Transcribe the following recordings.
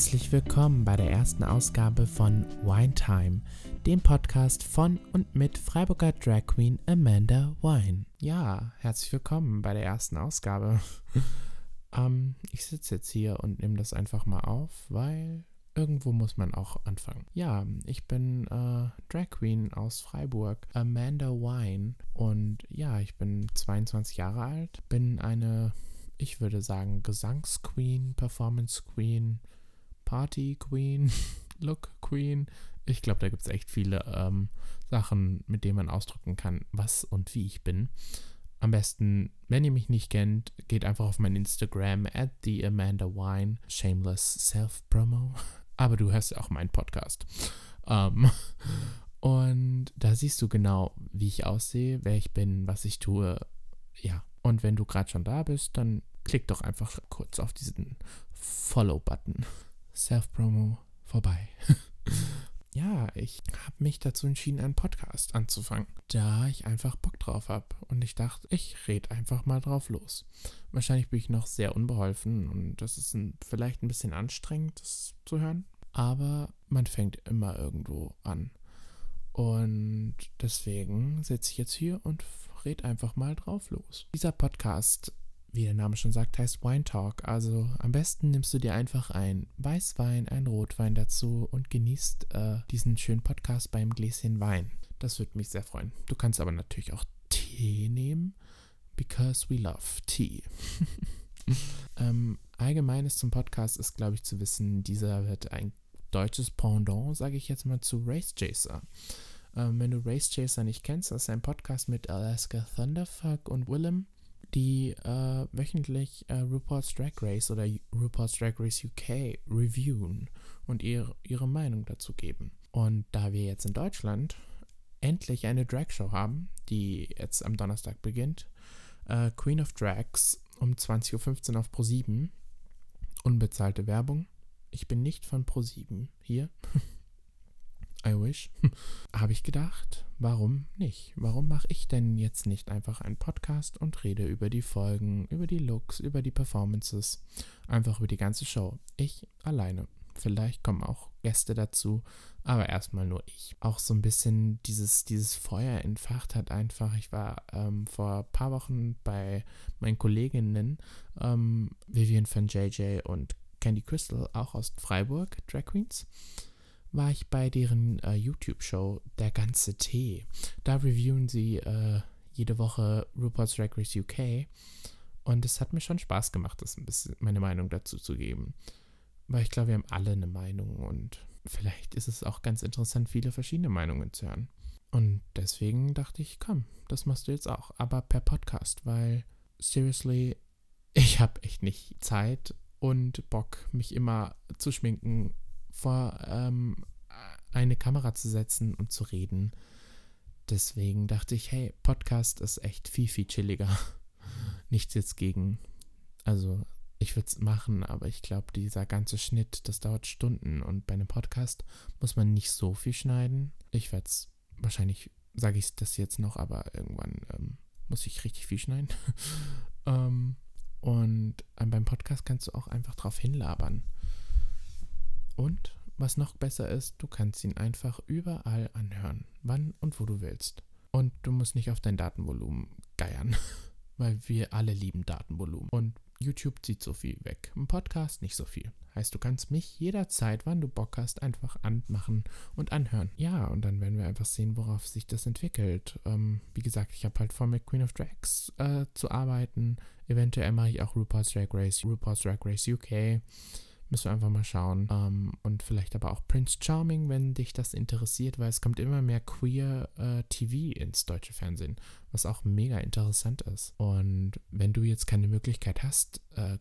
Herzlich willkommen bei der ersten Ausgabe von Wine Time, dem Podcast von und mit Freiburger Drag Queen Amanda Wine. Ja, herzlich willkommen bei der ersten Ausgabe. ähm, ich sitze jetzt hier und nehme das einfach mal auf, weil irgendwo muss man auch anfangen. Ja, ich bin äh, Drag Queen aus Freiburg, Amanda Wine. Und ja, ich bin 22 Jahre alt, bin eine ich würde sagen, Gesangsqueen, Performance Queen, Party Queen, Look Queen. Ich glaube, da gibt es echt viele ähm, Sachen, mit denen man ausdrücken kann, was und wie ich bin. Am besten, wenn ihr mich nicht kennt, geht einfach auf mein Instagram at the Amanda Wine. Shameless Self-Promo. Aber du hörst ja auch meinen Podcast. Ähm, und da siehst du genau, wie ich aussehe, wer ich bin, was ich tue. Ja. Und wenn du gerade schon da bist, dann klick doch einfach kurz auf diesen Follow-Button. Self-Promo vorbei. ja, ich habe mich dazu entschieden, einen Podcast anzufangen, da ich einfach Bock drauf habe. Und ich dachte, ich rede einfach mal drauf los. Wahrscheinlich bin ich noch sehr unbeholfen und das ist ein, vielleicht ein bisschen anstrengend, das zu hören. Aber man fängt immer irgendwo an. Und deswegen sitze ich jetzt hier und rede einfach mal drauf los. Dieser Podcast wie der Name schon sagt, heißt Wine Talk. Also am besten nimmst du dir einfach ein Weißwein, ein Rotwein dazu und genießt äh, diesen schönen Podcast beim Gläschen Wein. Das würde mich sehr freuen. Du kannst aber natürlich auch Tee nehmen, because we love tea. ähm, Allgemeines zum Podcast ist, glaube ich, zu wissen, dieser wird ein deutsches Pendant, sage ich jetzt mal, zu Race Chaser. Ähm, wenn du Race Chaser nicht kennst, das ist ein Podcast mit Alaska Thunderfuck und Willem die äh, wöchentlich äh, RuPaul's Drag Race oder RuPaul's Drag Race UK reviewen und ihre, ihre Meinung dazu geben. Und da wir jetzt in Deutschland endlich eine Drag-Show haben, die jetzt am Donnerstag beginnt, äh, Queen of Drags um 20.15 Uhr auf Pro7, unbezahlte Werbung. Ich bin nicht von Pro7 hier. I wish. Habe ich gedacht, warum nicht? Warum mache ich denn jetzt nicht einfach einen Podcast und rede über die Folgen, über die Looks, über die Performances, einfach über die ganze Show? Ich alleine. Vielleicht kommen auch Gäste dazu, aber erstmal nur ich. Auch so ein bisschen dieses, dieses Feuer entfacht hat einfach. Ich war ähm, vor ein paar Wochen bei meinen Kolleginnen ähm, Vivian von JJ und Candy Crystal, auch aus Freiburg, Drag Queens war ich bei deren äh, YouTube-Show Der ganze Tee. Da reviewen sie äh, jede Woche RuPaul's Drag Race UK. Und es hat mir schon Spaß gemacht, das ein bisschen meine Meinung dazu zu geben. Weil ich glaube, wir haben alle eine Meinung und vielleicht ist es auch ganz interessant, viele verschiedene Meinungen zu hören. Und deswegen dachte ich, komm, das machst du jetzt auch, aber per Podcast, weil seriously, ich habe echt nicht Zeit und Bock, mich immer zu schminken vor ähm, eine Kamera zu setzen und zu reden. Deswegen dachte ich, hey, Podcast ist echt viel, viel chilliger. Nichts jetzt gegen. Also, ich würde es machen, aber ich glaube, dieser ganze Schnitt, das dauert Stunden. Und bei einem Podcast muss man nicht so viel schneiden. Ich werde es, wahrscheinlich sage ich das jetzt noch, aber irgendwann ähm, muss ich richtig viel schneiden. ähm, und äh, beim Podcast kannst du auch einfach drauf hinlabern. Und was noch besser ist, du kannst ihn einfach überall anhören, wann und wo du willst. Und du musst nicht auf dein Datenvolumen geiern, weil wir alle lieben Datenvolumen. Und YouTube zieht so viel weg, ein Podcast nicht so viel. Heißt, du kannst mich jederzeit, wann du Bock hast, einfach anmachen und anhören. Ja, und dann werden wir einfach sehen, worauf sich das entwickelt. Ähm, wie gesagt, ich habe halt vor, mit Queen of Drags äh, zu arbeiten. Eventuell mache ich auch RuPaul's Drag Race, RuPaul's Drag Race UK. Müssen wir einfach mal schauen. Ähm, und vielleicht aber auch Prince Charming, wenn dich das interessiert, weil es kommt immer mehr Queer äh, TV ins deutsche Fernsehen, was auch mega interessant ist. Und wenn du jetzt keine Möglichkeit hast, äh,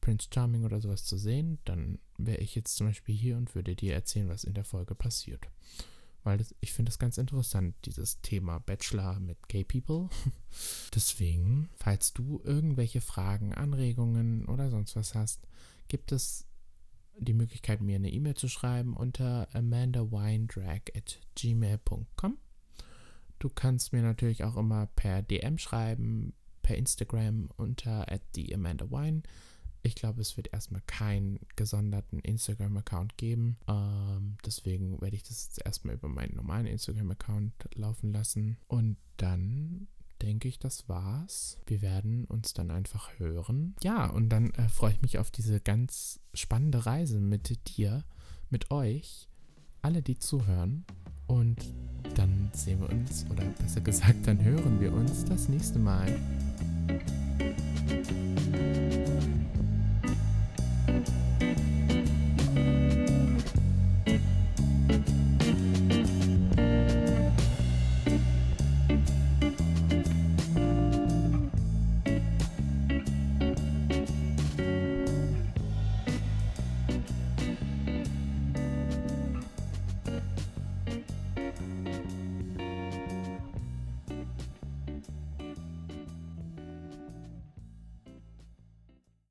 Prince Charming oder sowas zu sehen, dann wäre ich jetzt zum Beispiel hier und würde dir erzählen, was in der Folge passiert. Weil das, ich finde das ganz interessant, dieses Thema Bachelor mit Gay People. Deswegen, falls du irgendwelche Fragen, Anregungen oder sonst was hast, gibt es die Möglichkeit, mir eine E-Mail zu schreiben unter amandawinedrag at gmail.com. Du kannst mir natürlich auch immer per DM schreiben, per Instagram unter at the Amanda Wine. Ich glaube, es wird erstmal keinen gesonderten Instagram-Account geben. Ähm, deswegen werde ich das jetzt erstmal über meinen normalen Instagram-Account laufen lassen. Und dann denke ich, das war's. Wir werden uns dann einfach hören. Ja, und dann äh, freue ich mich auf diese ganz spannende Reise mit dir, mit euch, alle, die zuhören. Und dann sehen wir uns, oder besser gesagt, dann hören wir uns das nächste Mal.